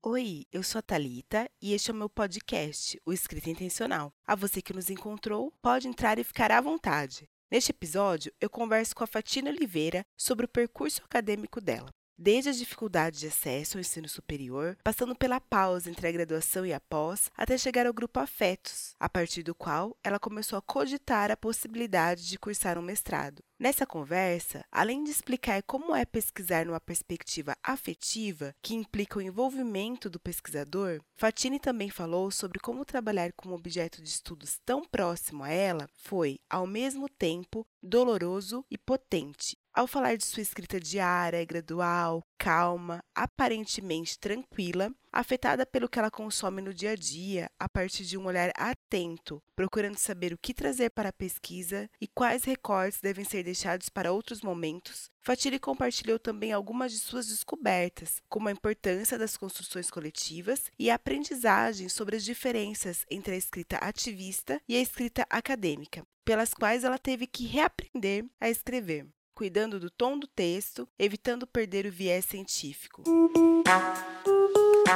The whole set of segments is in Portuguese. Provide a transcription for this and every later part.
Oi, eu sou a Thalita e este é o meu podcast, o Escrita Intencional. A você que nos encontrou, pode entrar e ficar à vontade. Neste episódio, eu converso com a Fatina Oliveira sobre o percurso acadêmico dela desde as dificuldades de acesso ao ensino superior, passando pela pausa entre a graduação e a pós, até chegar ao grupo Afetos, a partir do qual ela começou a cogitar a possibilidade de cursar um mestrado. Nessa conversa, além de explicar como é pesquisar numa perspectiva afetiva, que implica o envolvimento do pesquisador, Fatini também falou sobre como trabalhar com um objeto de estudos tão próximo a ela foi, ao mesmo tempo, doloroso e potente, ao falar de sua escrita diária, gradual, calma, aparentemente tranquila, afetada pelo que ela consome no dia a dia, a partir de um olhar atento, procurando saber o que trazer para a pesquisa e quais recortes devem ser deixados para outros momentos, Fatiri compartilhou também algumas de suas descobertas, como a importância das construções coletivas e a aprendizagem sobre as diferenças entre a escrita ativista e a escrita acadêmica, pelas quais ela teve que reaprender a escrever cuidando do tom do texto, evitando perder o viés científico.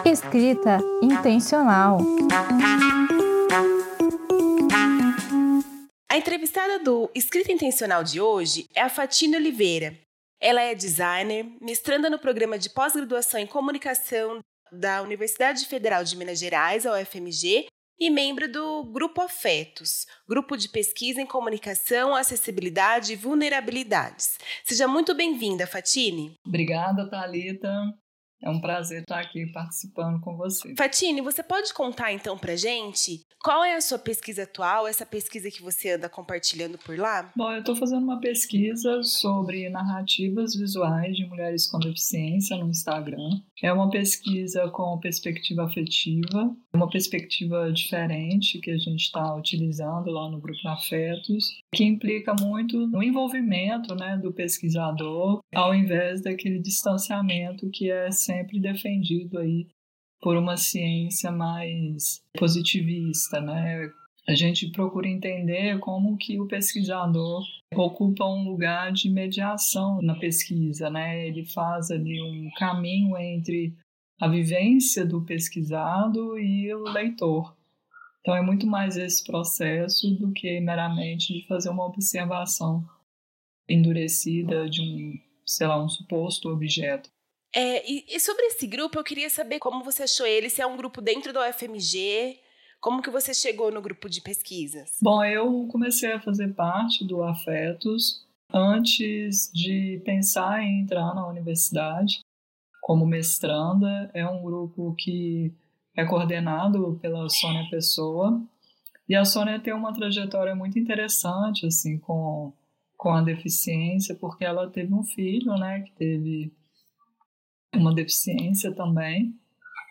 Escrita intencional. A entrevistada do Escrita Intencional de hoje é a Fatina Oliveira. Ela é designer, mestranda no programa de pós-graduação em comunicação da Universidade Federal de Minas Gerais, a UFMG, e membro do Grupo Afetos, Grupo de Pesquisa em Comunicação, Acessibilidade e Vulnerabilidades. Seja muito bem-vinda, Fatine. Obrigada, Thalita. É um prazer estar aqui participando com você. Fatine, você pode contar então pra gente qual é a sua pesquisa atual, essa pesquisa que você anda compartilhando por lá? Bom, eu estou fazendo uma pesquisa sobre narrativas visuais de mulheres com deficiência no Instagram. É uma pesquisa com perspectiva afetiva, uma perspectiva diferente que a gente está utilizando lá no Grupo Afetos, que implica muito no envolvimento né, do pesquisador, ao invés daquele distanciamento que é sempre defendido aí por uma ciência mais positivista, né? A gente procura entender como que o pesquisador ocupa um lugar de mediação na pesquisa, né? Ele faz ali um caminho entre a vivência do pesquisado e o leitor. Então é muito mais esse processo do que meramente de fazer uma observação endurecida de um, sei lá, um suposto objeto. É, e, e, sobre esse grupo, eu queria saber como você achou ele, se é um grupo dentro da UFMG, como que você chegou no grupo de pesquisas? Bom, eu comecei a fazer parte do Afetos antes de pensar em entrar na universidade como mestranda. É um grupo que é coordenado pela Sônia Pessoa. E a Sônia tem uma trajetória muito interessante assim com, com a deficiência, porque ela teve um filho, né, que teve uma deficiência também.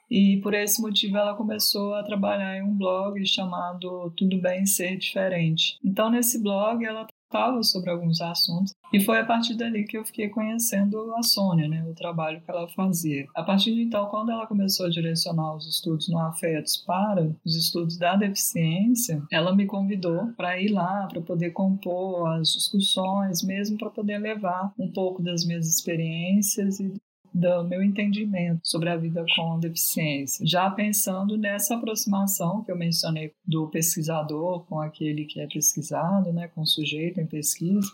E por esse motivo ela começou a trabalhar em um blog chamado Tudo Bem Ser Diferente. Então nesse blog ela falava sobre alguns assuntos e foi a partir dali que eu fiquei conhecendo a Sônia, né, o trabalho que ela fazia. A partir de então, quando ela começou a direcionar os estudos no Afetos para os estudos da deficiência, ela me convidou para ir lá, para poder compor as discussões, mesmo para poder levar um pouco das minhas experiências e do meu entendimento sobre a vida com deficiência. Já pensando nessa aproximação que eu mencionei do pesquisador com aquele que é pesquisado, né, com o sujeito em pesquisa,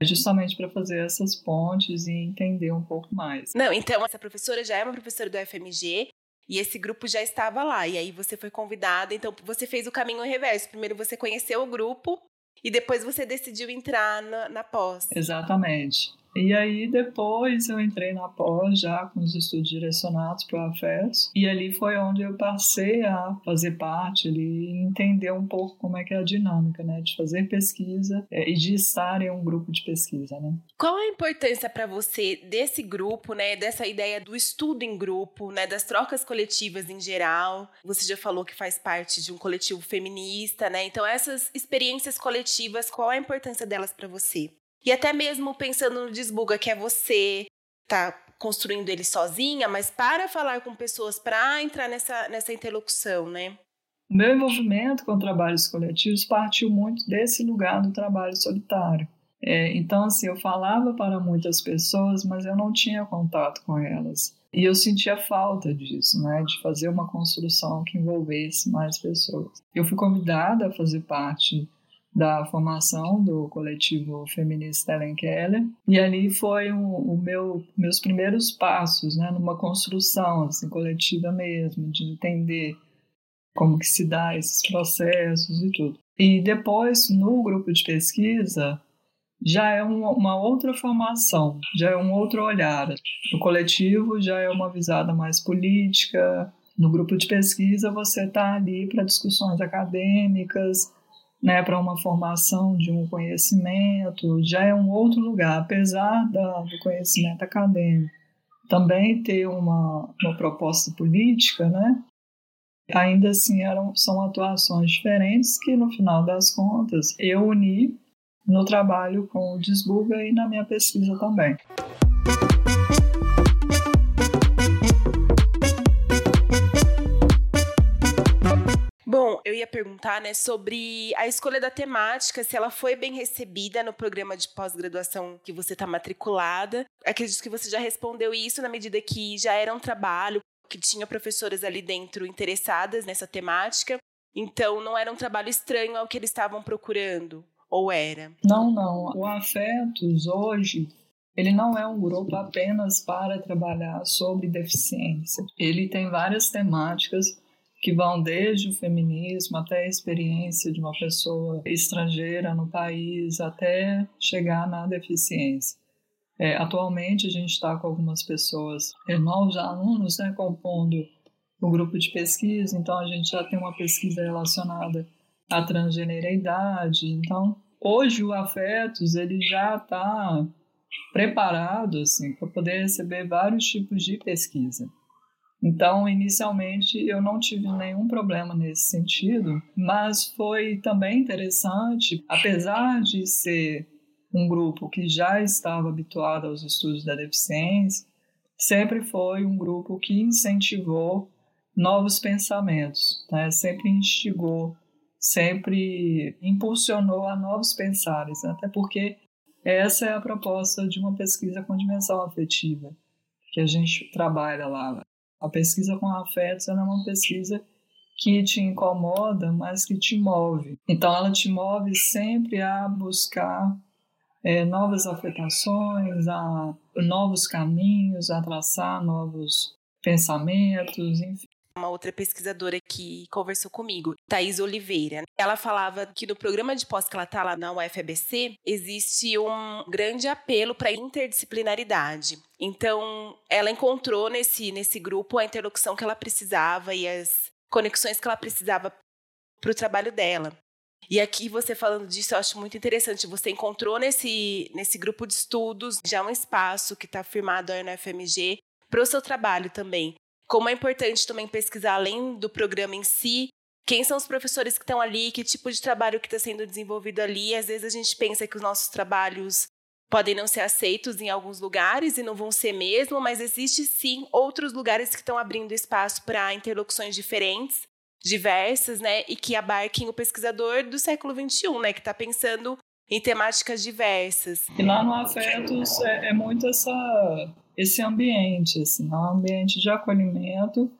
justamente para fazer essas pontes e entender um pouco mais. Não, então essa professora já é uma professora do FMG e esse grupo já estava lá. E aí você foi convidada, então você fez o caminho reverso. Primeiro você conheceu o grupo e depois você decidiu entrar na, na pós. Exatamente. E aí depois eu entrei na pós já com os estudos direcionados para o AFES e ali foi onde eu passei a fazer parte ali e entender um pouco como é que é a dinâmica, né, de fazer pesquisa é, e de estar em um grupo de pesquisa, né. Qual a importância para você desse grupo, né, dessa ideia do estudo em grupo, né, das trocas coletivas em geral? Você já falou que faz parte de um coletivo feminista, né? Então essas experiências coletivas, qual a importância delas para você? E até mesmo pensando no Desbuga, que é você tá construindo ele sozinha, mas para falar com pessoas, para entrar nessa, nessa interlocução, né? Meu envolvimento com trabalhos coletivos partiu muito desse lugar do trabalho solitário. É, então, assim, eu falava para muitas pessoas, mas eu não tinha contato com elas. E eu sentia falta disso, né, de fazer uma construção que envolvesse mais pessoas. Eu fui convidada a fazer parte da formação do coletivo feminista Ellen Keller. E ali foi o, o meu meus primeiros passos né numa construção assim coletiva mesmo de entender como que se dá esses processos e tudo. E depois no grupo de pesquisa já é uma, uma outra formação já é um outro olhar. No coletivo já é uma visada mais política no grupo de pesquisa você está ali para discussões acadêmicas né, para uma formação de um conhecimento, já é um outro lugar, apesar da, do conhecimento acadêmico. Também ter uma, uma proposta política, né, ainda assim eram, são atuações diferentes que, no final das contas, eu uni no trabalho com o Desbuga e na minha pesquisa também. Ia perguntar, né, sobre a escolha da temática, se ela foi bem recebida no programa de pós-graduação que você está matriculada. Acredito que você já respondeu isso na medida que já era um trabalho que tinha professoras ali dentro interessadas nessa temática. Então, não era um trabalho estranho ao que eles estavam procurando, ou era? Não, não. O Afetos hoje ele não é um grupo apenas para trabalhar sobre deficiência. Ele tem várias temáticas que vão desde o feminismo até a experiência de uma pessoa estrangeira no país, até chegar na deficiência. É, atualmente a gente está com algumas pessoas, é, novos alunos, né, compondo o grupo de pesquisa, então a gente já tem uma pesquisa relacionada à transgeneridade. Então, hoje o Afetos ele já está preparado assim, para poder receber vários tipos de pesquisa. Então, inicialmente, eu não tive nenhum problema nesse sentido, mas foi também interessante, apesar de ser um grupo que já estava habituado aos estudos da deficiência, sempre foi um grupo que incentivou novos pensamentos, né? sempre instigou, sempre impulsionou a novos pensares, até porque essa é a proposta de uma pesquisa com dimensão afetiva que a gente trabalha lá. A pesquisa com afetos é uma pesquisa que te incomoda, mas que te move. Então, ela te move sempre a buscar é, novas afetações, a novos caminhos, a traçar novos pensamentos, enfim uma outra pesquisadora que conversou comigo, Thais Oliveira. Ela falava que no programa de pós que ela está lá na UFABC, existe um grande apelo para interdisciplinaridade. Então, ela encontrou nesse, nesse grupo a interlocução que ela precisava e as conexões que ela precisava para o trabalho dela. E aqui você falando disso, eu acho muito interessante. Você encontrou nesse, nesse grupo de estudos já um espaço que está firmado aí no FMG para o seu trabalho também como é importante também pesquisar além do programa em si, quem são os professores que estão ali, que tipo de trabalho que está sendo desenvolvido ali. Às vezes a gente pensa que os nossos trabalhos podem não ser aceitos em alguns lugares e não vão ser mesmo, mas existe sim outros lugares que estão abrindo espaço para interlocuções diferentes, diversas, né, e que abarquem o pesquisador do século XXI, né, que está pensando em temáticas diversas. E lá no Afetos é, é muito essa esse ambiente, assim, é um ambiente de acolhimento,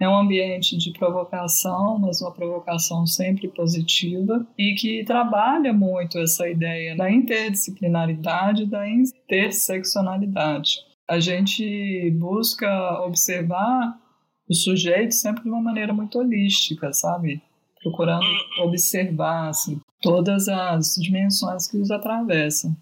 é um ambiente de provocação, mas uma provocação sempre positiva e que trabalha muito essa ideia da interdisciplinaridade, da interseccionalidade. A gente busca observar o sujeito sempre de uma maneira muito holística, sabe? Procurando observar assim, todas as dimensões que os atravessam.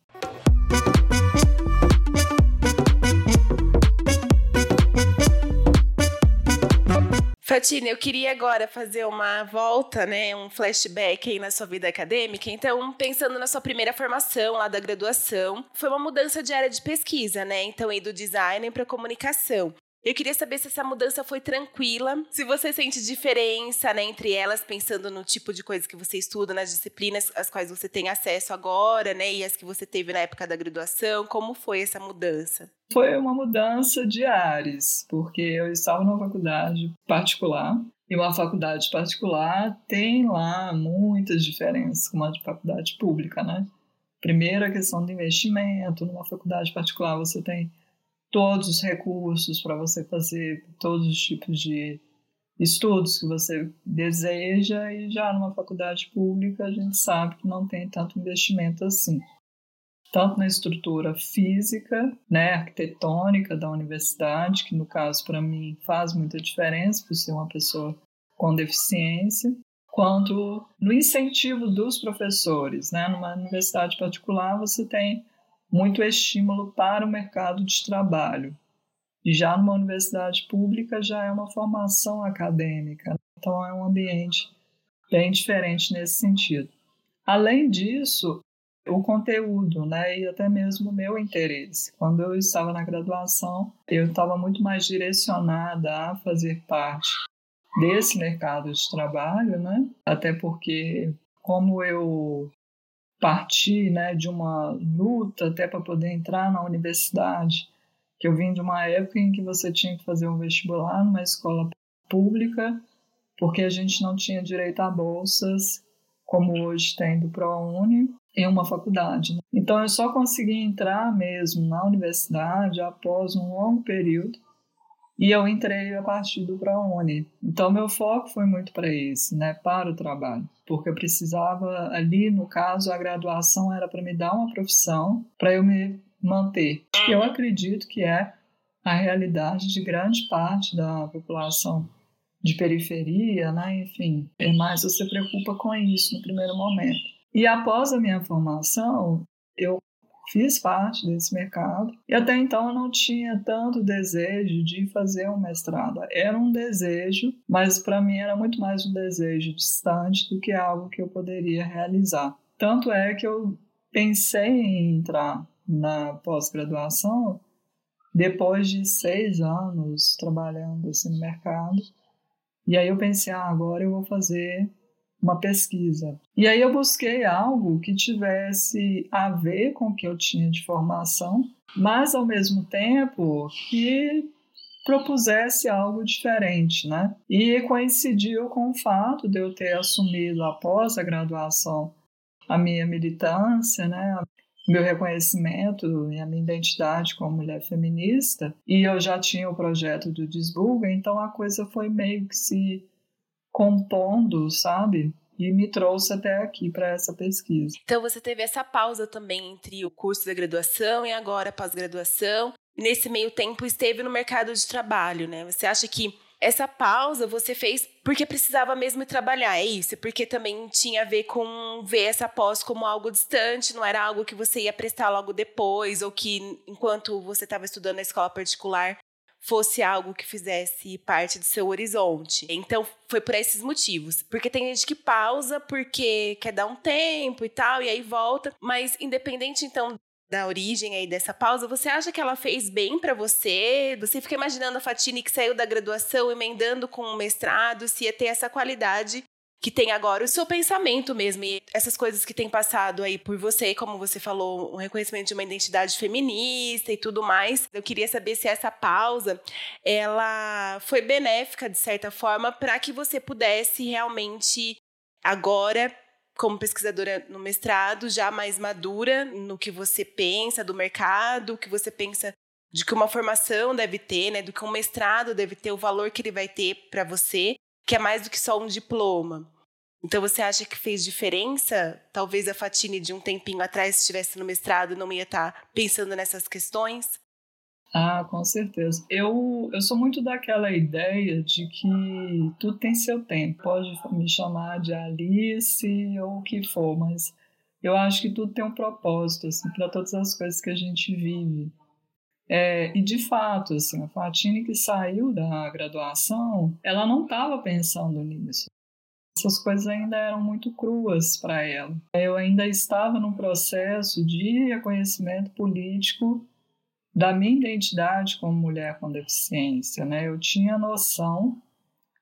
Fatina, eu queria agora fazer uma volta, né, um flashback aí na sua vida acadêmica. Então, pensando na sua primeira formação lá da graduação, foi uma mudança de área de pesquisa, né? Então, ir do design para comunicação. Eu queria saber se essa mudança foi tranquila, se você sente diferença né, entre elas, pensando no tipo de coisa que você estuda, nas disciplinas às quais você tem acesso agora, né, e as que você teve na época da graduação. Como foi essa mudança? Foi uma mudança de ares, porque eu estava numa faculdade particular e uma faculdade particular tem lá muitas diferenças com uma faculdade pública, né? Primeiro, a questão do investimento. Numa faculdade particular, você tem todos os recursos para você fazer todos os tipos de estudos que você deseja e já numa faculdade pública a gente sabe que não tem tanto investimento assim tanto na estrutura física, né, arquitetônica da universidade, que no caso para mim faz muita diferença por ser uma pessoa com deficiência, quanto no incentivo dos professores, né? Numa universidade particular você tem muito estímulo para o mercado de trabalho. E já numa universidade pública já é uma formação acadêmica. Então é um ambiente bem diferente nesse sentido. Além disso, o conteúdo, né, e até mesmo o meu interesse. Quando eu estava na graduação, eu estava muito mais direcionada a fazer parte desse mercado de trabalho, né? Até porque como eu parti, né, de uma luta até para poder entrar na universidade, que eu vim de uma época em que você tinha que fazer um vestibular numa escola pública, porque a gente não tinha direito a bolsas como hoje tem do ProUni, em uma faculdade. Né? Então eu só consegui entrar mesmo na universidade após um longo período e eu entrei a partir do ProUni. Então meu foco foi muito para isso, né, para o trabalho, porque eu precisava ali, no caso, a graduação era para me dar uma profissão para eu me manter. Eu acredito que é a realidade de grande parte da população de periferia, né? Enfim, é mais você preocupa com isso no primeiro momento. E após a minha formação, eu fiz parte desse mercado e até então eu não tinha tanto desejo de fazer um mestrado. Era um desejo, mas para mim era muito mais um desejo distante do que algo que eu poderia realizar. Tanto é que eu pensei em entrar na pós-graduação depois de seis anos trabalhando assim, no mercado. E aí eu pensei, ah, agora eu vou fazer uma pesquisa. E aí eu busquei algo que tivesse a ver com o que eu tinha de formação, mas ao mesmo tempo que propusesse algo diferente, né? E coincidiu com o fato de eu ter assumido após a graduação a minha militância, né? Meu reconhecimento e a minha identidade como mulher feminista, e eu já tinha o projeto do Desbuga, então a coisa foi meio que se compondo, sabe? E me trouxe até aqui para essa pesquisa. Então você teve essa pausa também entre o curso da graduação e agora a pós-graduação. Nesse meio tempo esteve no mercado de trabalho, né? Você acha que essa pausa você fez porque precisava mesmo trabalhar, é isso? Porque também tinha a ver com ver essa pós como algo distante, não era algo que você ia prestar logo depois, ou que enquanto você estava estudando na escola particular, fosse algo que fizesse parte do seu horizonte. Então, foi por esses motivos. Porque tem gente que pausa porque quer dar um tempo e tal, e aí volta. Mas, independente, então, da origem aí dessa pausa, você acha que ela fez bem para você? Você fica imaginando a Fatine que saiu da graduação, emendando com o mestrado, se ia ter essa qualidade que tem agora o seu pensamento mesmo e essas coisas que tem passado aí por você, como você falou, um reconhecimento de uma identidade feminista e tudo mais. Eu queria saber se essa pausa ela foi benéfica de certa forma para que você pudesse realmente agora como pesquisadora no mestrado, já mais madura no que você pensa do mercado, o que você pensa de que uma formação deve ter, né, do que um mestrado deve ter, o valor que ele vai ter para você, que é mais do que só um diploma. Então você acha que fez diferença? Talvez a Fatine de um tempinho atrás estivesse no mestrado não ia estar tá pensando nessas questões? Ah, com certeza. Eu, eu sou muito daquela ideia de que tudo tem seu tempo. Pode me chamar de Alice ou o que for, mas eu acho que tudo tem um propósito, assim, para todas as coisas que a gente vive. É, e de fato, assim, a Fatine que saiu da graduação, ela não estava pensando nisso essas coisas ainda eram muito cruas para ela. Eu ainda estava num processo de reconhecimento político da minha identidade como mulher com deficiência, né? Eu tinha noção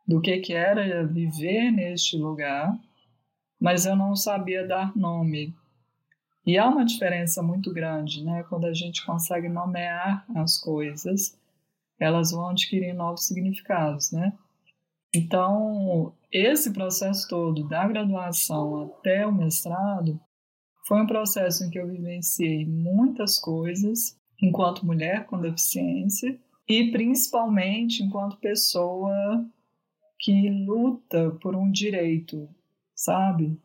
do que que era viver neste lugar, mas eu não sabia dar nome. E há uma diferença muito grande, né? Quando a gente consegue nomear as coisas, elas vão adquirir novos significados, né? Então, esse processo todo, da graduação até o mestrado, foi um processo em que eu vivenciei muitas coisas enquanto mulher com deficiência e principalmente enquanto pessoa que luta por um direito, sabe?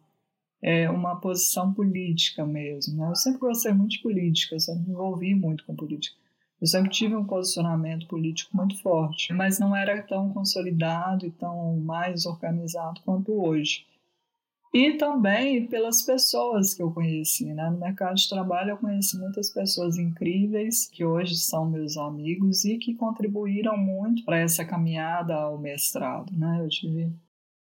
É uma posição política mesmo. Né? Eu sempre gostei muito de política, eu sempre me envolvi muito com política. Eu sempre tive um posicionamento político muito forte, mas não era tão consolidado e tão mais organizado quanto hoje. E também pelas pessoas que eu conheci, né? No mercado de trabalho eu conheci muitas pessoas incríveis que hoje são meus amigos e que contribuíram muito para essa caminhada ao mestrado, né? Eu tive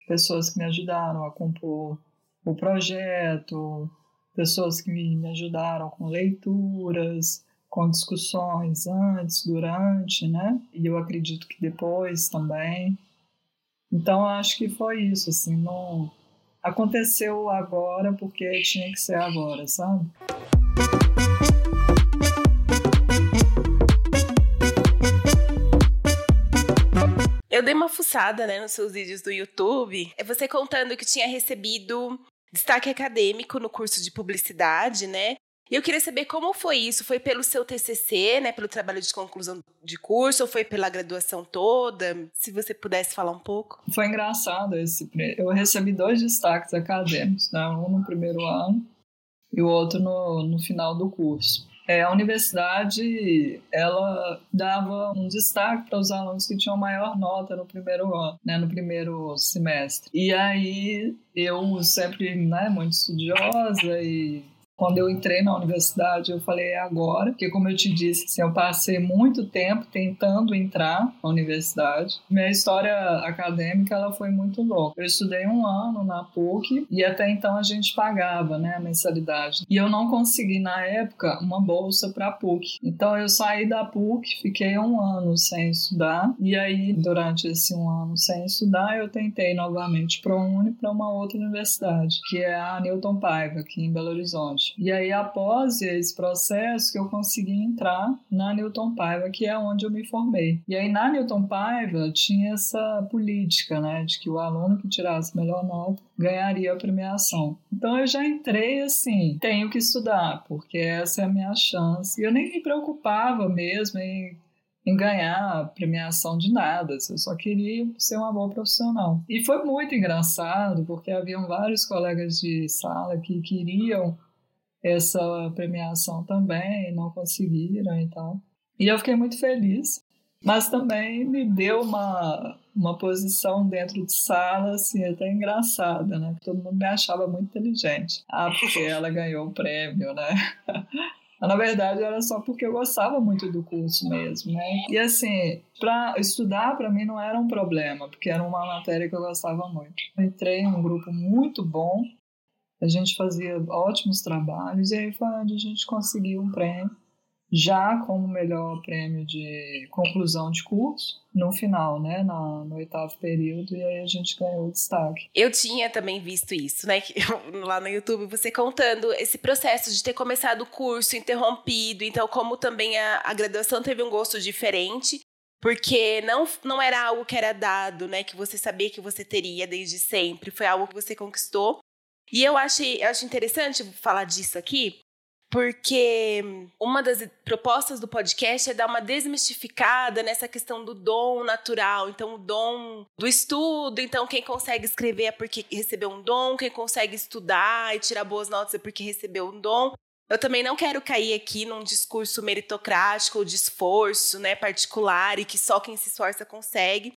pessoas que me ajudaram a compor o projeto, pessoas que me ajudaram com leituras, com discussões antes, durante, né? E eu acredito que depois também. Então acho que foi isso, assim, não aconteceu agora porque tinha que ser agora, sabe? Eu dei uma fuçada, né, nos seus vídeos do YouTube. É você contando que tinha recebido destaque acadêmico no curso de publicidade, né? E eu queria saber como foi isso. Foi pelo seu TCC, né, pelo trabalho de conclusão de curso, ou foi pela graduação toda? Se você pudesse falar um pouco. Foi engraçado esse. Eu recebi dois destaques acadêmicos, né? um no primeiro ano e o outro no, no final do curso. É, a universidade ela dava um destaque para os alunos que tinham maior nota no primeiro ano, né, no primeiro semestre. E aí eu sempre, né, muito estudiosa e quando eu entrei na universidade, eu falei é agora, porque como eu te disse, assim, eu passei muito tempo tentando entrar na universidade. Minha história acadêmica ela foi muito louca. Eu estudei um ano na PUC e até então a gente pagava, né, a mensalidade. E eu não consegui na época uma bolsa para PUC. Então eu saí da PUC, fiquei um ano sem estudar e aí durante esse um ano sem estudar eu tentei novamente para Uni para uma outra universidade, que é a Newton Paiva aqui em Belo Horizonte. E aí, após esse processo, que eu consegui entrar na Newton Paiva, que é onde eu me formei. E aí, na Newton Paiva, tinha essa política, né, de que o aluno que tirasse melhor nota ganharia a premiação. Então, eu já entrei assim, tenho que estudar, porque essa é a minha chance. E eu nem me preocupava mesmo em em ganhar premiação de nada, eu só queria ser uma boa profissional. E foi muito engraçado, porque haviam vários colegas de sala que queriam essa premiação também, não conseguiram e tal. E eu fiquei muito feliz, mas também me deu uma, uma posição dentro de sala, assim, até engraçada, né? Todo mundo me achava muito inteligente. Ah, porque ela ganhou o prêmio, né? Mas, na verdade, era só porque eu gostava muito do curso mesmo, né? E assim, para estudar para mim não era um problema, porque era uma matéria que eu gostava muito. Eu entrei em um grupo muito bom, a gente fazia ótimos trabalhos e aí foi onde a gente conseguiu um prêmio, já como melhor prêmio de conclusão de curso, no final, né, no, no oitavo período, e aí a gente ganhou o destaque. Eu tinha também visto isso, né, lá no YouTube, você contando esse processo de ter começado o curso interrompido, então como também a, a graduação teve um gosto diferente, porque não, não era algo que era dado, né, que você sabia que você teria desde sempre, foi algo que você conquistou e eu achei, eu acho interessante falar disso aqui, porque uma das propostas do podcast é dar uma desmistificada nessa questão do dom natural. Então, o dom do estudo. Então, quem consegue escrever é porque recebeu um dom, quem consegue estudar e tirar boas notas é porque recebeu um dom. Eu também não quero cair aqui num discurso meritocrático ou de esforço né, particular e que só quem se esforça consegue.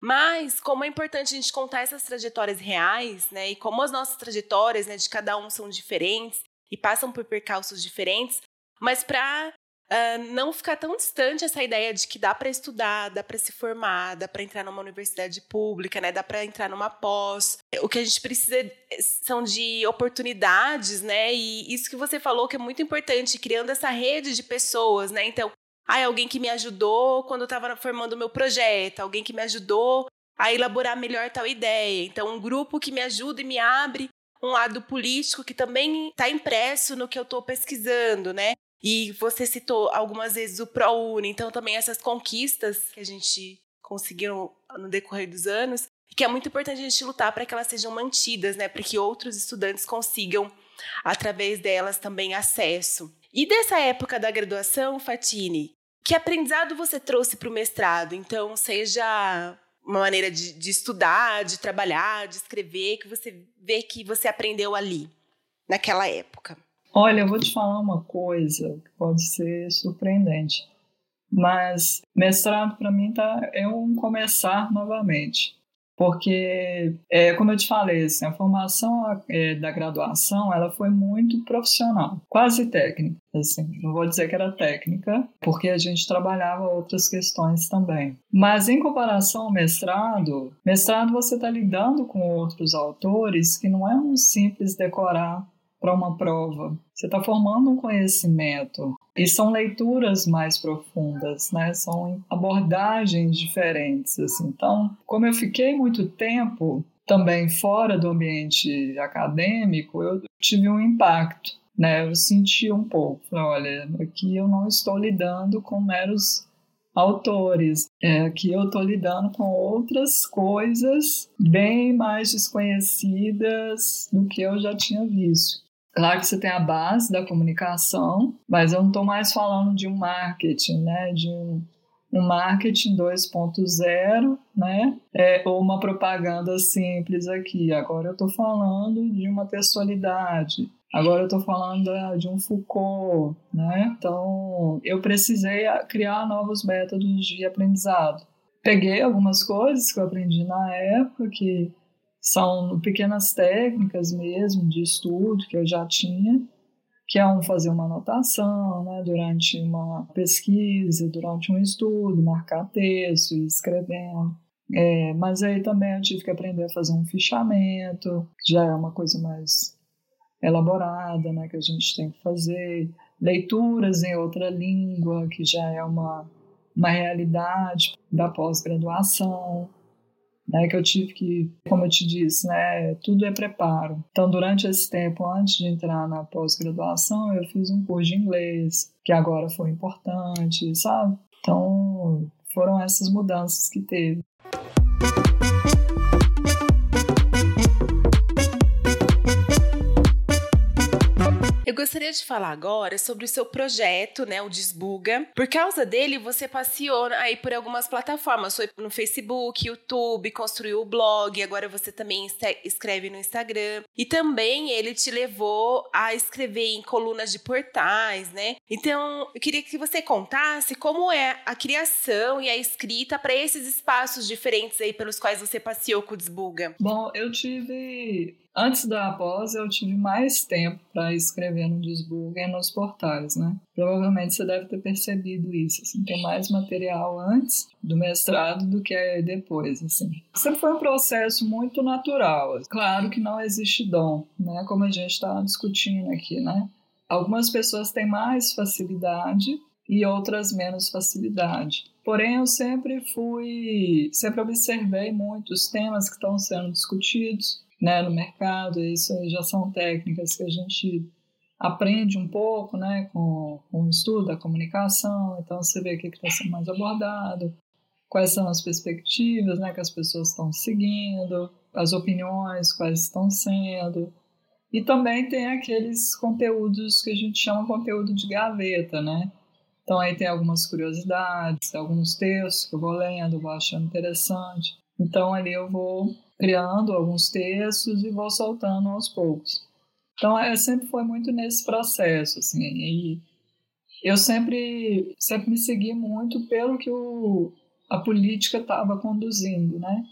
Mas como é importante a gente contar essas trajetórias reais, né? E como as nossas trajetórias, né, de cada um são diferentes e passam por percalços diferentes, mas para uh, ah, não ficar tão distante essa ideia de que dá para estudar, dá para se formar, dá para entrar numa universidade pública, né? Dá para entrar numa pós. O que a gente precisa eh, são de oportunidades, né? E isso que você falou que é muito importante, criando essa rede de pessoas, né? Então, ah, alguém que me ajudou quando eu estava formando o meu projeto, alguém que me ajudou a elaborar melhor tal ideia. Então, um grupo que me ajuda e me abre um lado político que também está impresso no que eu estou pesquisando, né? E você citou algumas vezes o ProUni, então também essas conquistas que a gente conseguiu no decorrer dos anos, que é muito importante a gente lutar para que elas sejam mantidas, né? Para que outros estudantes consigam, através delas, também acesso. E dessa época da graduação, Fatine, que aprendizado você trouxe para o mestrado? Então, seja uma maneira de, de, estudar, de trabalhar, de escrever, que você vê que você aprendeu ali, naquela época? Olha, eu vou te falar uma coisa que pode ser surpreendente, mas mestrado para mim tá, é um começar novamente. Porque, é, como eu te falei, assim, a formação é, da graduação ela foi muito profissional, quase técnica. Assim, não vou dizer que era técnica, porque a gente trabalhava outras questões também. Mas em comparação ao mestrado, mestrado você está lidando com outros autores que não é um simples decorar para uma prova. Você está formando um conhecimento e são leituras mais profundas, né? São abordagens diferentes. Assim. Então, como eu fiquei muito tempo também fora do ambiente acadêmico, eu tive um impacto, né? Eu senti um pouco, olha, aqui eu não estou lidando com meros autores. É, aqui eu estou lidando com outras coisas bem mais desconhecidas do que eu já tinha visto. Claro que você tem a base da comunicação, mas eu não estou mais falando de um marketing, né? De um, um marketing 2.0, né? É, ou uma propaganda simples aqui. Agora eu estou falando de uma textualidade. Agora eu estou falando de um Foucault, né? Então eu precisei criar novos métodos de aprendizado. Peguei algumas coisas que eu aprendi na época que são pequenas técnicas mesmo de estudo que eu já tinha, que é um fazer uma anotação né, durante uma pesquisa, durante um estudo, marcar texto e escrevendo. É, mas aí também eu tive que aprender a fazer um fichamento, que já é uma coisa mais elaborada, né, que a gente tem que fazer. Leituras em outra língua, que já é uma, uma realidade da pós-graduação né, que eu tive que, como eu te disse, né, tudo é preparo. Então, durante esse tempo, antes de entrar na pós-graduação, eu fiz um curso de inglês, que agora foi importante, sabe? Então, foram essas mudanças que teve. Gostaria de falar agora sobre o seu projeto, né, o Desbuga. Por causa dele, você passeou aí por algumas plataformas, foi no Facebook, YouTube, construiu o blog, agora você também escreve no Instagram. E também ele te levou a escrever em colunas de portais, né? Então, eu queria que você contasse como é a criação e a escrita para esses espaços diferentes aí pelos quais você passeou com o Desbuga. Bom, eu tive Antes da pós, eu tive mais tempo para escrever no Disburg e nos portais, né? Provavelmente você deve ter percebido isso, assim, tem mais material antes do mestrado do que depois, assim. Sempre foi um processo muito natural. Claro que não existe dom, né? Como a gente está discutindo aqui, né? Algumas pessoas têm mais facilidade e outras menos facilidade. Porém, eu sempre fui, sempre observei muito os temas que estão sendo discutidos né, no mercado. Isso já são técnicas que a gente aprende um pouco né, com, com o estudo da comunicação. Então, você vê o que está sendo mais abordado, quais são as perspectivas né, que as pessoas estão seguindo, as opiniões, quais estão sendo. E também tem aqueles conteúdos que a gente chama conteúdo de gaveta, né? Então aí tem algumas curiosidades, alguns textos que eu vou lendo, vou achando interessante. Então ali eu vou criando alguns textos e vou soltando aos poucos. Então, é, sempre foi muito nesse processo, assim, e eu sempre, sempre me segui muito pelo que o, a política estava conduzindo, né?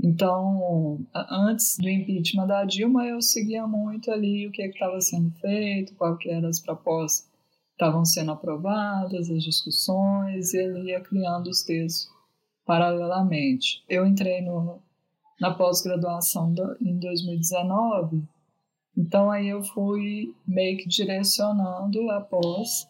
Então, antes do impeachment da Dilma, eu seguia muito ali o que estava sendo feito, quais eram as propostas que estavam sendo aprovadas, as discussões, e ele ia criando os textos paralelamente. Eu entrei no, na pós-graduação em 2019. Então aí eu fui meio que direcionando a pós,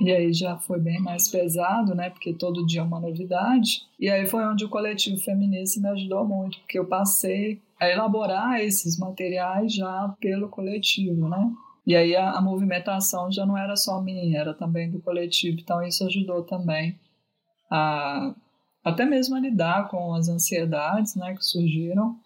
e aí já foi bem mais pesado, né? Porque todo dia é uma novidade. E aí foi onde o coletivo feminista me ajudou muito, porque eu passei a elaborar esses materiais já pelo coletivo, né? E aí a, a movimentação já não era só minha, era também do coletivo. Então isso ajudou também a até mesmo a lidar com as ansiedades né, que surgiram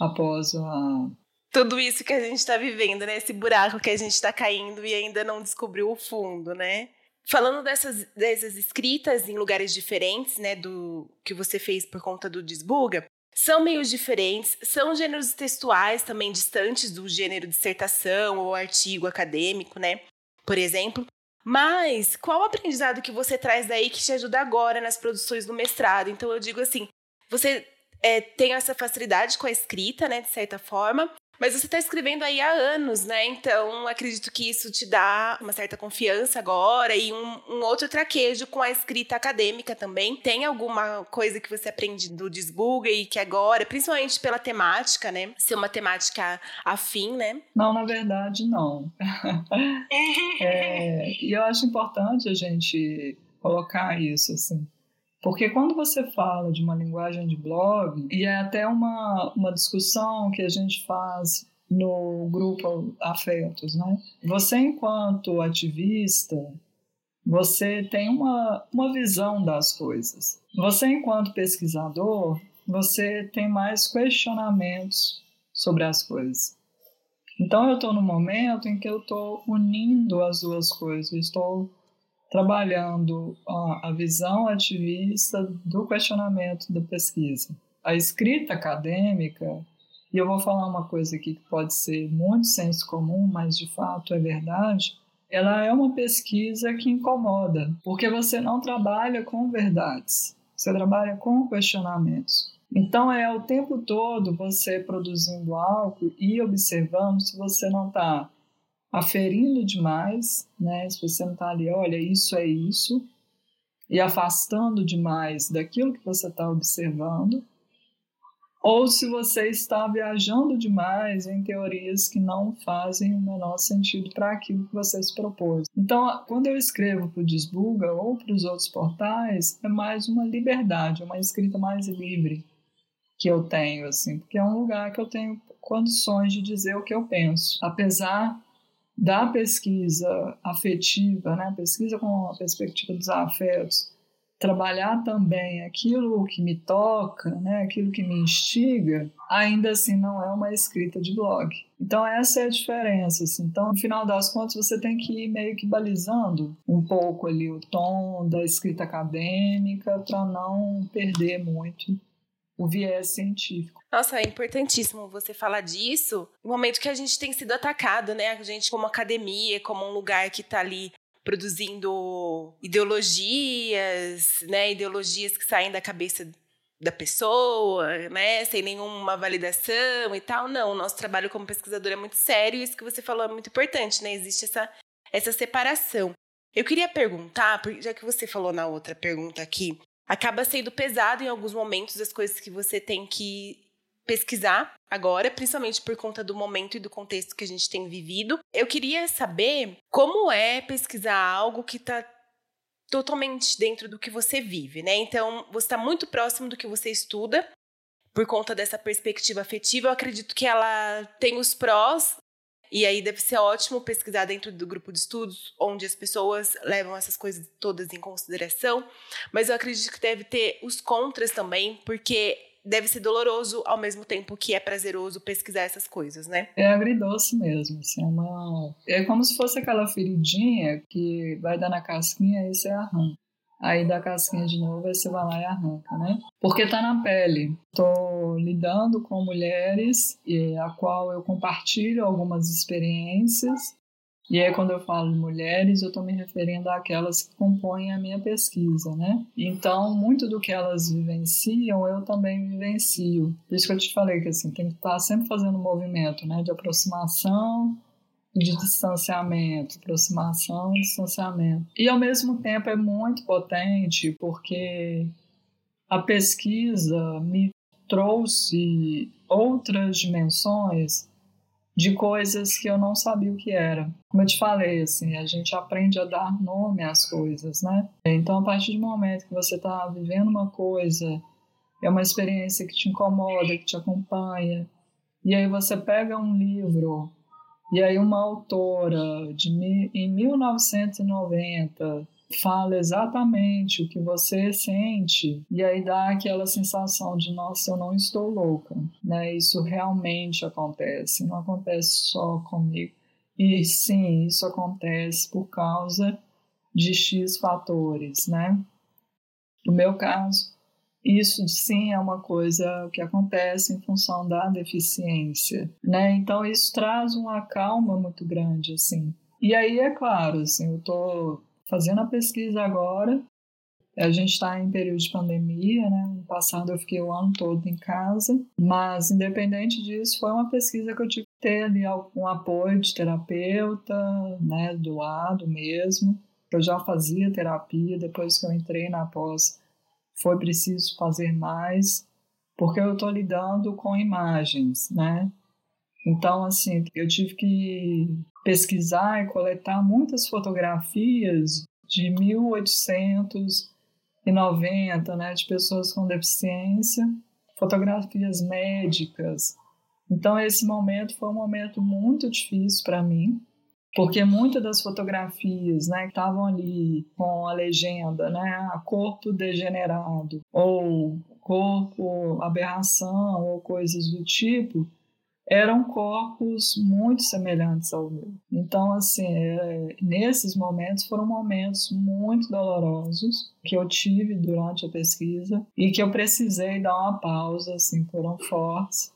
após a. tudo isso que a gente está vivendo, né? Esse buraco que a gente está caindo e ainda não descobriu o fundo, né? Falando dessas, dessas escritas em lugares diferentes, né, do que você fez por conta do Desbuga, são meios diferentes, são gêneros textuais também distantes do gênero dissertação ou artigo acadêmico, né? Por exemplo. Mas qual o aprendizado que você traz daí que te ajuda agora nas produções do mestrado? Então eu digo assim, você é, tem essa facilidade com a escrita, né, de certa forma, mas você está escrevendo aí há anos, né? Então, acredito que isso te dá uma certa confiança agora e um, um, outro traquejo com a escrita acadêmica também. Tem alguma coisa que você aprende do Desbuga e que agora, principalmente pela temática, né? Ser uma temática afim, né? Não, na verdade, não. é, e eu acho importante a gente colocar isso, assim. Porque quando você fala de uma linguagem de blog, e é até uma, uma discussão que a gente faz no grupo Afetos, né? Você, enquanto ativista, você tem uma, uma visão das coisas. Você, enquanto pesquisador, você tem mais questionamentos sobre as coisas. Então, eu estou no momento em que eu estou unindo as duas coisas. estou trabalhando a, visão ativista do questionamento da pesquisa. A escrita acadêmica, e eu vou falar uma coisa aqui que pode ser muito senso comum, mas de fato é verdade, ela é uma pesquisa que incomoda, porque você não trabalha com verdades, você trabalha com questionamentos. Então é o tempo todo você produzindo algo e observando se você não está aferindo demais, né? Se você não está ali, olha, isso é isso, e afastando demais daquilo que você está observando, ou se você está viajando demais em teorias que não fazem o menor sentido para aquilo que você se propôs. Então, quando eu escrevo para o Desbuga ou para os outros portais, é mais uma liberdade, uma escrita mais livre que eu tenho, assim, porque é um lugar que eu tenho condições de dizer o que eu penso, apesar da pesquisa afetiva, né, pesquisa com a perspectiva dos afetos, trabalhar também aquilo que me toca, né, aquilo que me instiga, ainda assim não é uma escrita de blog. Então essa é a diferença. Assim. Então, no final das contas, você tem que ir meio que balizando um pouco ali o tom da escrita acadêmica para não perder muito o viés científico. Nossa, é importantíssimo você falar disso no momento que a gente tem sido atacado, né? A gente, como academia, como um lugar que está ali produzindo ideologias, né? Ideologias que saem da cabeça da pessoa, né? Sem nenhuma validação e tal. Não, o nosso trabalho como pesquisador é muito sério e isso que você falou é muito importante, né? Existe essa, essa separação. Eu queria perguntar, já que você falou na outra pergunta aqui, acaba sendo pesado em alguns momentos as coisas que você tem que pesquisar agora, principalmente por conta do momento e do contexto que a gente tem vivido. Eu queria saber como é pesquisar algo que está totalmente dentro do que você vive, né? Então, você está muito próximo do que você estuda, por conta dessa perspectiva afetiva. Eu acredito que ela tem os prós e aí deve ser ótimo pesquisar dentro do grupo de estudos, onde as pessoas levam essas coisas todas em consideração. Mas eu acredito que deve ter os contras também, porque deve ser doloroso ao mesmo tempo que é prazeroso pesquisar essas coisas, né? É agridoce mesmo, assim, é, uma... é como se fosse aquela feridinha que vai dar na casquinha e você arranca. Aí dá casquinha de novo, aí você vai lá e arranca, né? Porque tá na pele. Tô lidando com mulheres, a qual eu compartilho algumas experiências. E aí, quando eu falo mulheres, eu estou me referindo àquelas que compõem a minha pesquisa, né? Então, muito do que elas vivenciam, eu também vivencio. Por isso que eu te falei que, assim, tem que estar tá sempre fazendo um movimento, né? De aproximação de distanciamento, aproximação e distanciamento. E ao mesmo tempo é muito potente porque a pesquisa me trouxe outras dimensões de coisas que eu não sabia o que era. Como eu te falei, assim, a gente aprende a dar nome às coisas, né? Então, a partir do momento que você está vivendo uma coisa, é uma experiência que te incomoda, que te acompanha, e aí você pega um livro e aí uma autora de em 1990 fala exatamente o que você sente e aí dá aquela sensação de nossa, eu não estou louca, né? Isso realmente acontece, não acontece só comigo. E sim, isso acontece por causa de X fatores, né? No meu caso, isso sim é uma coisa que acontece em função da deficiência, né? Então isso traz uma calma muito grande, assim. E aí é claro, assim, eu tô fazendo a pesquisa agora. A gente está em período de pandemia, né? No passado eu fiquei o ano todo em casa, mas independente disso, foi uma pesquisa que eu tive que ter ali algum apoio de terapeuta, né? Do lado mesmo. Eu já fazia terapia, depois que eu entrei na pós, foi preciso fazer mais, porque eu estou lidando com imagens, né? Então, assim, eu tive que pesquisar e coletar muitas fotografias de 1890, né, de pessoas com deficiência, fotografias médicas. Então, esse momento foi um momento muito difícil para mim, porque muitas das fotografias né, estavam ali com a legenda, né, corpo degenerado, ou corpo aberração, ou coisas do tipo, eram corpos muito semelhantes ao meu. Então, assim, é, nesses momentos foram momentos muito dolorosos que eu tive durante a pesquisa e que eu precisei dar uma pausa, assim, foram fortes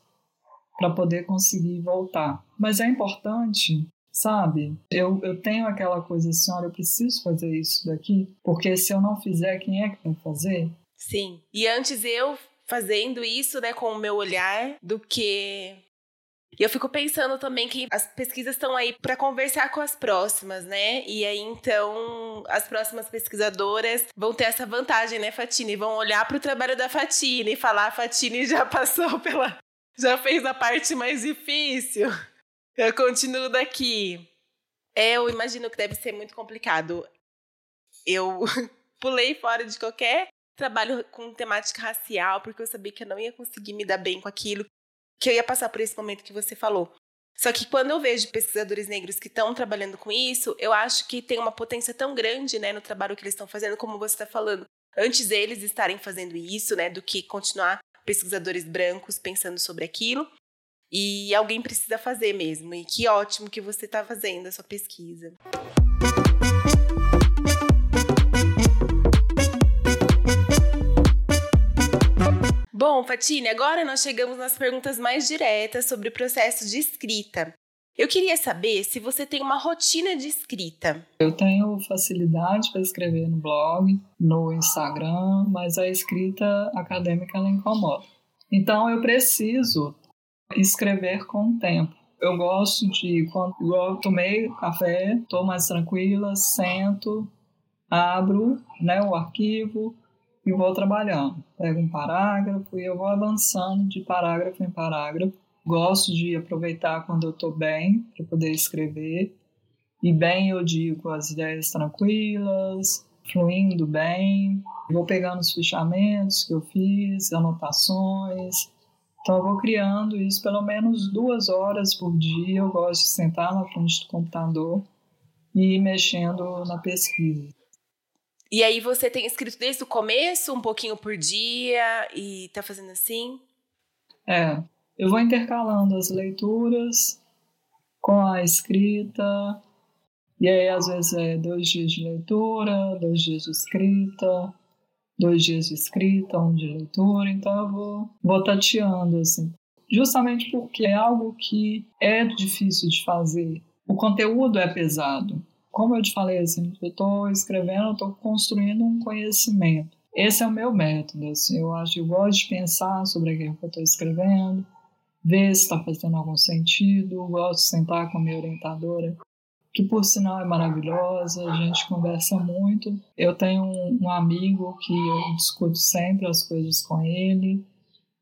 para poder conseguir voltar. Mas é importante sabe? Eu, eu tenho aquela coisa assim, olha, eu preciso fazer isso daqui, porque se eu não fizer, quem é que vai fazer? Sim. E antes eu fazendo isso, né, com o meu olhar, do que e eu fico pensando também que as pesquisas estão aí para conversar com as próximas, né? E aí então as próximas pesquisadoras vão ter essa vantagem, né, Fatine? Vão olhar para o trabalho da Fatine e falar: a Fatine já passou pela. já fez a parte mais difícil. Eu continuo daqui. É, eu imagino que deve ser muito complicado. Eu pulei fora de qualquer trabalho com temática racial, porque eu sabia que eu não ia conseguir me dar bem com aquilo que eu ia passar por esse momento que você falou. Só que quando eu vejo pesquisadores negros que estão trabalhando com isso, eu acho que tem uma potência tão grande, né, no trabalho que eles estão fazendo, como você está falando. Antes deles estarem fazendo isso, né, do que continuar pesquisadores brancos pensando sobre aquilo. E alguém precisa fazer mesmo. E que ótimo que você está fazendo a sua pesquisa. Bom, Fatine, agora nós chegamos nas perguntas mais diretas sobre o processo de escrita. Eu queria saber se você tem uma rotina de escrita. Eu tenho facilidade para escrever no blog, no Instagram, mas a escrita acadêmica ela incomoda. Então eu preciso escrever com o tempo. Eu gosto de, quando eu tomei café, estou mais tranquila, sento, abro né, o arquivo, e vou trabalhando. Pego um parágrafo e eu vou avançando de parágrafo em parágrafo. Gosto de aproveitar quando eu estou bem para poder escrever. E bem eu digo as ideias tranquilas, fluindo bem. Vou pegando os fechamentos que eu fiz, anotações. Então eu vou criando isso pelo menos duas horas por dia. Eu gosto de sentar na frente do computador e ir mexendo na pesquisa. E aí você tem escrito desde o começo, um pouquinho por dia, e tá fazendo assim? É, eu vou intercalando as leituras com a escrita, e aí às vezes é dois dias de leitura, dois dias de escrita, dois dias de escrita, um de leitura, então eu vou, vou tateando assim. Justamente porque é algo que é difícil de fazer. O conteúdo é pesado como eu te falei, assim, eu estou escrevendo, estou construindo um conhecimento. Esse é o meu método, assim, eu acho, eu gosto de pensar sobre aquilo que eu estou escrevendo, ver se está fazendo algum sentido, eu gosto de sentar com a minha orientadora, que por sinal é maravilhosa, a gente conversa muito. Eu tenho um, um amigo que eu discuto sempre as coisas com ele,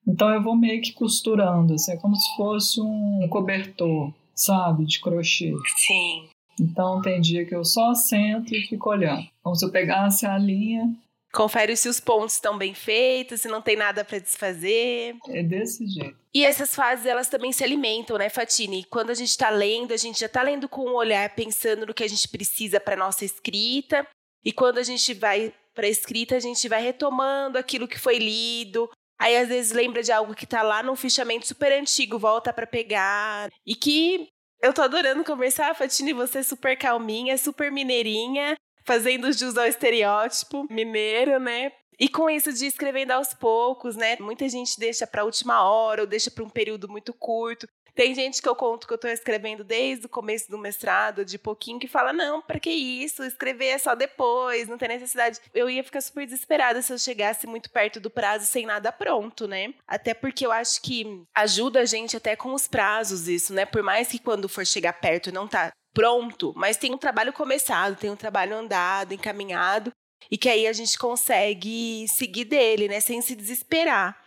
então eu vou meio que costurando, assim, é como se fosse um cobertor, sabe, de crochê. Sim. Então tem dia que eu só sento e fico olhando. Como se eu pegasse a linha. Confere se os pontos estão bem feitos, se não tem nada para desfazer. É desse jeito. E essas fases, elas também se alimentam, né, Fatine? Quando a gente está lendo, a gente já está lendo com um olhar pensando no que a gente precisa para nossa escrita. E quando a gente vai para escrita, a gente vai retomando aquilo que foi lido. Aí às vezes lembra de algo que tá lá num fichamento super antigo, volta para pegar. E que eu tô adorando conversar, Fatine, você é super calminha, super mineirinha, fazendo jus ao estereótipo mineiro, né? E com isso de escrevendo aos poucos, né? Muita gente deixa para última hora ou deixa para um período muito curto. Tem gente que eu conto que eu estou escrevendo desde o começo do mestrado, de pouquinho, que fala: não, para que isso? Escrever é só depois, não tem necessidade. Eu ia ficar super desesperada se eu chegasse muito perto do prazo sem nada pronto, né? Até porque eu acho que ajuda a gente até com os prazos, isso, né? Por mais que quando for chegar perto não tá pronto, mas tem um trabalho começado, tem um trabalho andado, encaminhado, e que aí a gente consegue seguir dele, né, sem se desesperar.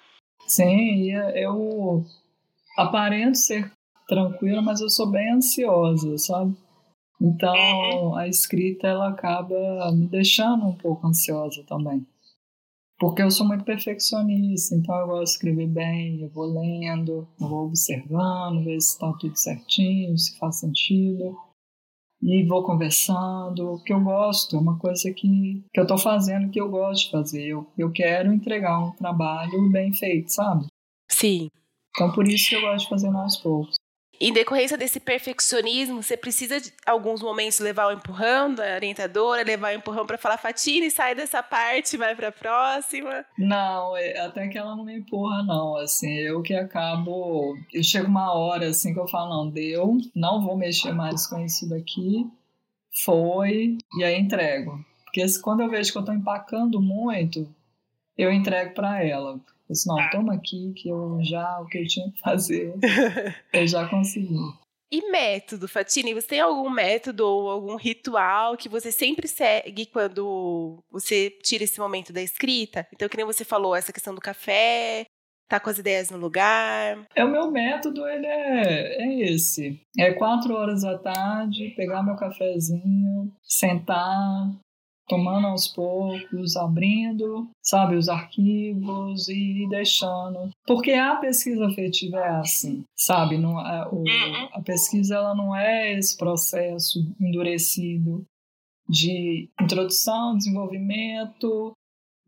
Sim, eu aparento ser tranquila, mas eu sou bem ansiosa, sabe? Então uhum. a escrita ela acaba me deixando um pouco ansiosa também. Porque eu sou muito perfeccionista, então eu gosto de escrever bem, eu vou lendo, eu vou observando, ver se está tudo certinho, se faz sentido e vou conversando, o que eu gosto, é uma coisa que, que eu estou fazendo que eu gosto de fazer. Eu, eu quero entregar um trabalho bem feito, sabe? Sim. Então por isso que eu gosto de fazer aos poucos em decorrência desse perfeccionismo, você precisa de alguns momentos levar o empurrão da orientadora, levar o empurrão para falar, Fatine, sai dessa parte, vai para a próxima? Não, é, até que ela não me empurra, não. Assim, eu que acabo. Eu chego uma hora assim que eu falo, não, deu, não vou mexer mais com isso daqui, foi, e aí entrego. Porque quando eu vejo que eu estou empacando muito, eu entrego para ela. Eu disse, não, ah. toma aqui que eu já, o que eu tinha que fazer, eu já consegui. E método, Fatine? Você tem algum método ou algum ritual que você sempre segue quando você tira esse momento da escrita? Então, que nem você falou, essa questão do café, tá com as ideias no lugar. É o meu método, ele é, é esse. É quatro horas da tarde, pegar meu cafezinho, sentar, tomando aos poucos, abrindo, sabe, os arquivos e deixando. Porque a pesquisa afetiva é assim, sabe? Não, a, o, uhum. a pesquisa ela não é esse processo endurecido de introdução, desenvolvimento.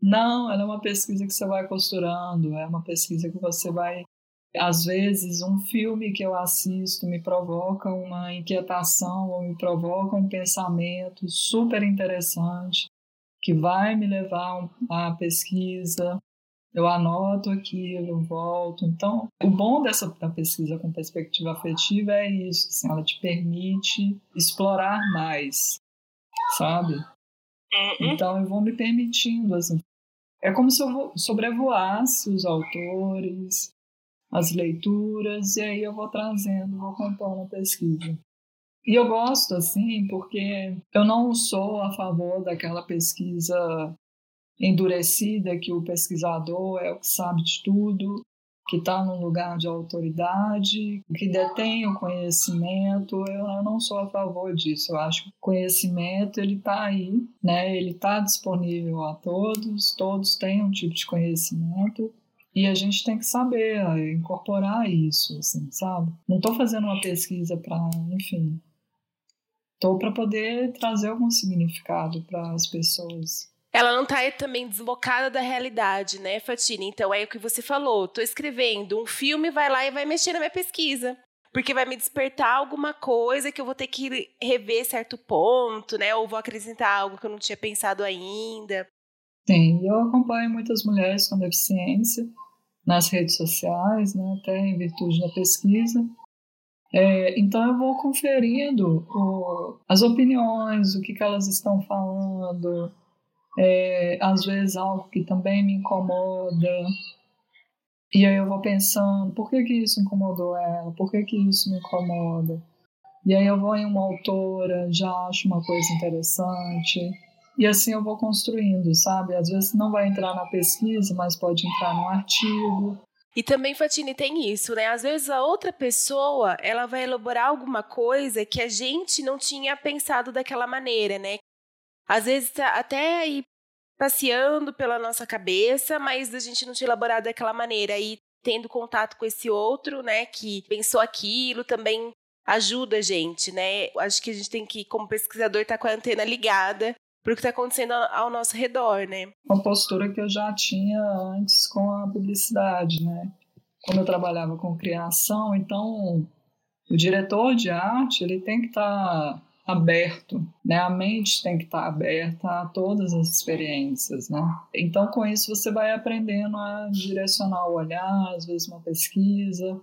Não, ela é uma pesquisa que você vai costurando, é uma pesquisa que você vai às vezes, um filme que eu assisto me provoca uma inquietação ou me provoca um pensamento super interessante que vai me levar à pesquisa. Eu anoto aquilo, eu volto. Então, o bom dessa da pesquisa com perspectiva afetiva é isso, assim, ela te permite explorar mais, sabe? Uhum. Então, eu vou me permitindo, assim. É como se eu sobrevoasse os autores, as leituras, e aí eu vou trazendo, vou compondo a pesquisa. E eu gosto assim, porque eu não sou a favor daquela pesquisa endurecida que o pesquisador é o que sabe de tudo, que está num lugar de autoridade, que detém o conhecimento. Eu não sou a favor disso. Eu acho que o conhecimento ele está aí, né? Ele está disponível a todos. Todos têm um tipo de conhecimento. E a gente tem que saber é, incorporar isso, assim, sabe? Não estou fazendo uma pesquisa para, enfim, estou para poder trazer algum significado para as pessoas. Ela não está também desbocada da realidade, né, Fatine? Então é o que você falou. Estou escrevendo um filme, vai lá e vai mexer na minha pesquisa. Porque vai me despertar alguma coisa que eu vou ter que rever certo ponto, né? Ou vou acrescentar algo que eu não tinha pensado ainda. Sim, eu acompanho muitas mulheres com deficiência nas redes sociais, né, até em virtude da pesquisa. É, então eu vou conferindo o, as opiniões, o que, que elas estão falando, é, às vezes algo que também me incomoda. E aí eu vou pensando, por que, que isso incomodou ela? Por que, que isso me incomoda? E aí eu vou em uma autora, já acho uma coisa interessante. E assim eu vou construindo, sabe? Às vezes não vai entrar na pesquisa, mas pode entrar no artigo. E também, Fatine, tem isso, né? Às vezes a outra pessoa, ela vai elaborar alguma coisa que a gente não tinha pensado daquela maneira, né? Às vezes tá até aí passeando pela nossa cabeça, mas a gente não tinha elaborado daquela maneira. E tendo contato com esse outro, né, que pensou aquilo, também ajuda a gente, né? Acho que a gente tem que, como pesquisador, estar tá com a antena ligada por o que está acontecendo ao nosso redor, né? Uma postura que eu já tinha antes com a publicidade, né? Quando eu trabalhava com criação, então o diretor de arte ele tem que estar tá aberto, né? A mente tem que estar tá aberta a todas as experiências, né? Então com isso você vai aprendendo a direcionar o olhar, às vezes uma pesquisa,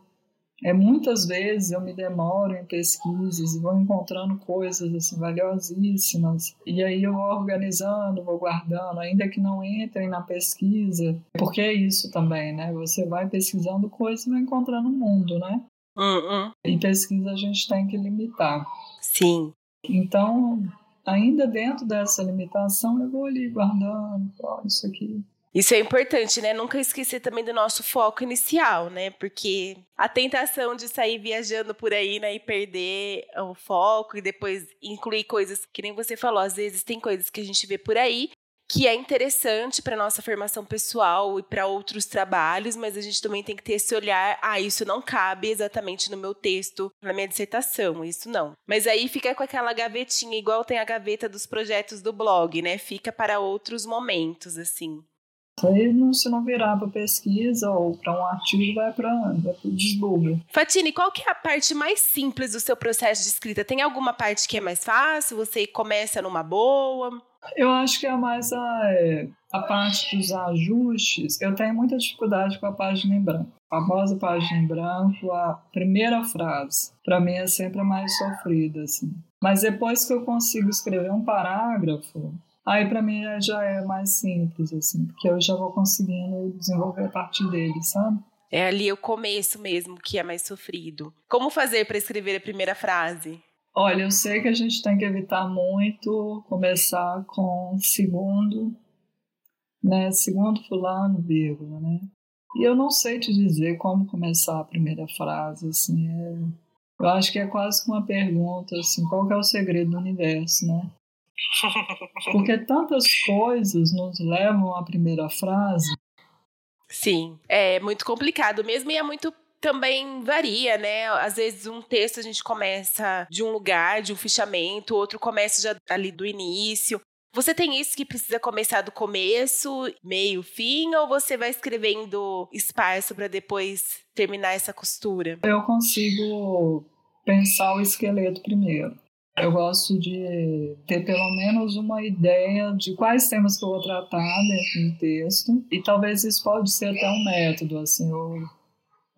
é, muitas vezes eu me demoro em pesquisas e vou encontrando coisas assim valiosíssimas e aí eu vou organizando, vou guardando, ainda que não entrem na pesquisa, porque é isso também, né? Você vai pesquisando coisas e vai encontrando o mundo, né? Uh -uh. E pesquisa a gente tem que limitar. Sim. Então, ainda dentro dessa limitação, eu vou ali guardando, ó, isso aqui isso é importante, né? Nunca esquecer também do nosso foco inicial, né? Porque a tentação de sair viajando por aí, né, e perder o foco e depois incluir coisas que nem você falou, às vezes tem coisas que a gente vê por aí que é interessante para nossa formação pessoal e para outros trabalhos, mas a gente também tem que ter esse olhar, ah, isso não cabe exatamente no meu texto, na minha dissertação, isso não. Mas aí fica com aquela gavetinha, igual tem a gaveta dos projetos do blog, né? Fica para outros momentos, assim. Aí, se não virar para pesquisa ou para um artigo, vai para o desbulho. Fatine, qual que é a parte mais simples do seu processo de escrita? Tem alguma parte que é mais fácil? Você começa numa boa? Eu acho que é mais a, é, a parte dos ajustes. Eu tenho muita dificuldade com a página em branco. A famosa página em branco, a primeira frase, para mim é sempre a mais sofrida. Assim. Mas depois que eu consigo escrever um parágrafo, Aí para mim já é mais simples, assim, porque eu já vou conseguindo desenvolver a partir dele, sabe? É ali o começo mesmo que é mais sofrido. Como fazer para escrever a primeira frase? Olha, eu sei que a gente tem que evitar muito começar com segundo, né? Segundo fulano, vírgula, né? E eu não sei te dizer como começar a primeira frase, assim, é... eu acho que é quase uma pergunta, assim, qual é o segredo do universo, né? Porque tantas coisas nos levam à primeira frase. Sim, é muito complicado mesmo e é muito também varia, né? Às vezes um texto a gente começa de um lugar, de um fichamento, outro começa já ali do início. Você tem isso que precisa começar do começo, meio, fim, ou você vai escrevendo esparso para depois terminar essa costura? Eu consigo pensar o esqueleto primeiro. Eu gosto de ter pelo menos uma ideia de quais temas que eu vou tratar dentro do texto e talvez isso pode ser até um método, assim, eu,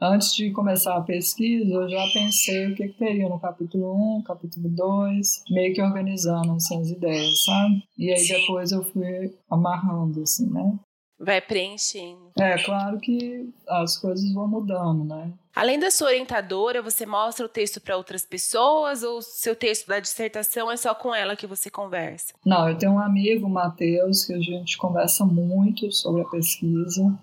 antes de começar a pesquisa, eu já pensei o que, que teria no capítulo 1, capítulo 2, meio que organizando assim, as ideias, sabe? E aí depois eu fui amarrando, assim, né? Vai preenchendo. É, claro que as coisas vão mudando, né? Além da sua orientadora, você mostra o texto para outras pessoas ou seu texto da dissertação é só com ela que você conversa? Não, eu tenho um amigo, Matheus, que a gente conversa muito sobre a pesquisa.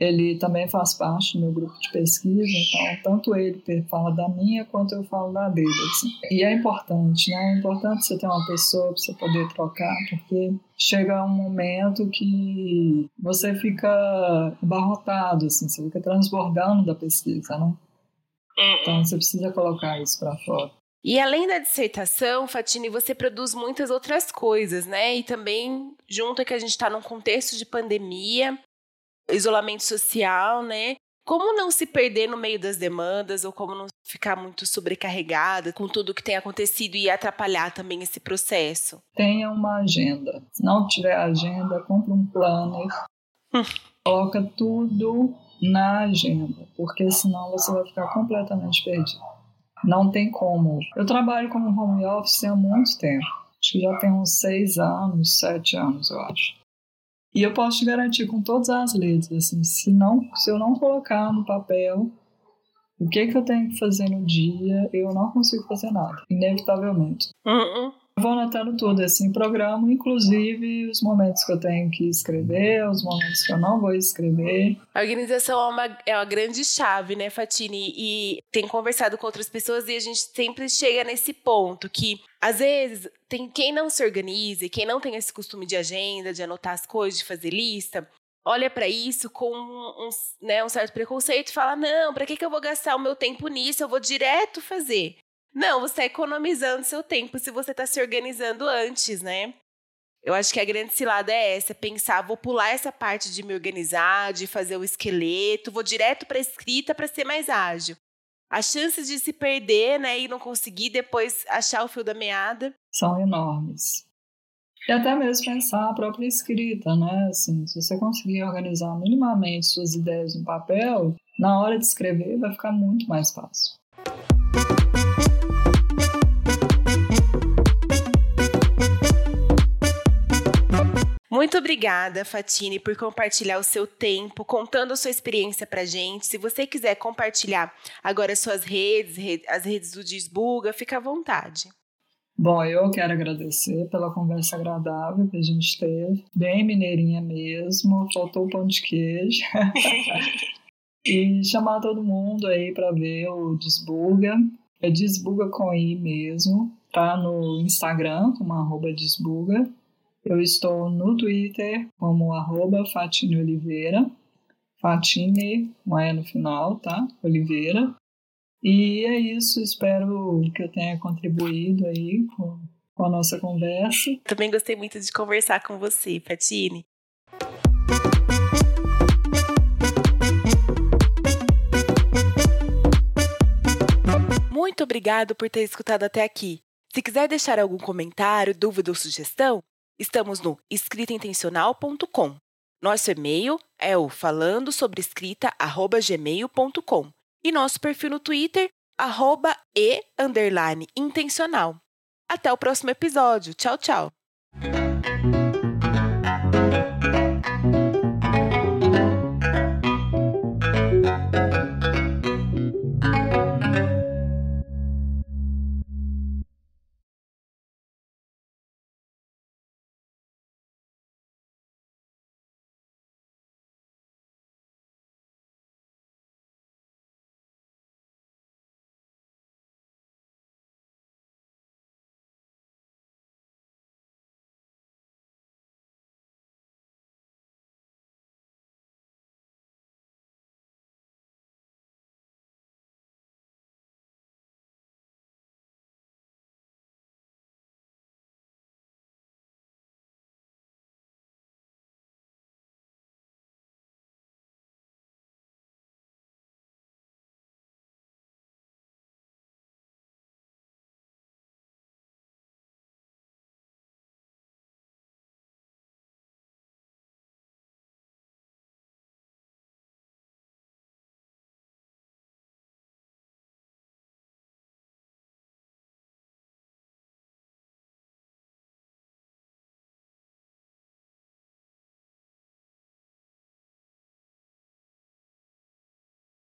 Ele também faz parte do meu grupo de pesquisa, então tanto ele fala da minha quanto eu falo da dele. Assim. E é importante, né? É importante você ter uma pessoa para você poder trocar, porque chega um momento que você fica abarrotado, assim, você fica transbordando da pesquisa, né? Então você precisa colocar isso para fora. E além da dissertação, Fatine, você produz muitas outras coisas, né? E também, junto que a gente está num contexto de pandemia, isolamento social, né? Como não se perder no meio das demandas ou como não ficar muito sobrecarregada com tudo que tem acontecido e atrapalhar também esse processo? Tenha uma agenda. Se não tiver agenda, compre um planner. Hum. Coloca tudo na agenda, porque senão você vai ficar completamente perdido. Não tem como. Eu trabalho como home office há muito tempo. Acho que já tem uns seis anos, sete anos, eu acho. E eu posso te garantir com todas as letras, assim, se, não, se eu não colocar no papel o que, que eu tenho que fazer no dia, eu não consigo fazer nada, inevitavelmente. Uh Eu vou anotando tudo, assim, programa, inclusive os momentos que eu tenho que escrever, os momentos que eu não vou escrever. A organização é uma, é uma grande chave, né, Fatine? E tem conversado com outras pessoas e a gente sempre chega nesse ponto que às vezes, tem quem não se organiza, quem não tem esse costume de agenda, de anotar as coisas, de fazer lista, olha para isso com um, né, um, certo preconceito e fala: não, para que, que eu vou gastar o meu tempo nisso? Eu vou direto fazer. Não, você está economizando seu tempo se você está se organizando antes, né? Eu acho que a grande cilada é essa, pensar, vou pular essa parte de me organizar, de fazer o esqueleto, vou direto para a escrita para ser mais ágil. As chances de se perder, né, e não conseguir depois achar o fio da meada são enormes. E até mesmo pensar a própria escrita, né? Assim, se você conseguir organizar minimamente suas ideias no papel, na hora de escrever vai ficar muito mais fácil. Muito obrigada, Fatine, por compartilhar o seu tempo, contando a sua experiência pra gente. Se você quiser compartilhar agora as suas redes, as redes do Desbuga, fica à vontade. Bom, eu quero agradecer pela conversa agradável que a gente teve, bem mineirinha mesmo, faltou pão de queijo. e chamar todo mundo aí para ver o Desbuga, é Desbuga com I mesmo, tá no Instagram como arroba Desbuga eu estou no Twitter como arroba Fatine Oliveira. Fatine, é no final, tá? Oliveira. E é isso, espero que eu tenha contribuído aí com, com a nossa conversa. Também gostei muito de conversar com você, Fatine. Muito obrigado por ter escutado até aqui. Se quiser deixar algum comentário, dúvida ou sugestão, Estamos no escritaintencional.com. Nosso e-mail é o falando sobre escrita@gmail.com e nosso perfil no Twitter arroba e underline intencional. Até o próximo episódio. Tchau, tchau.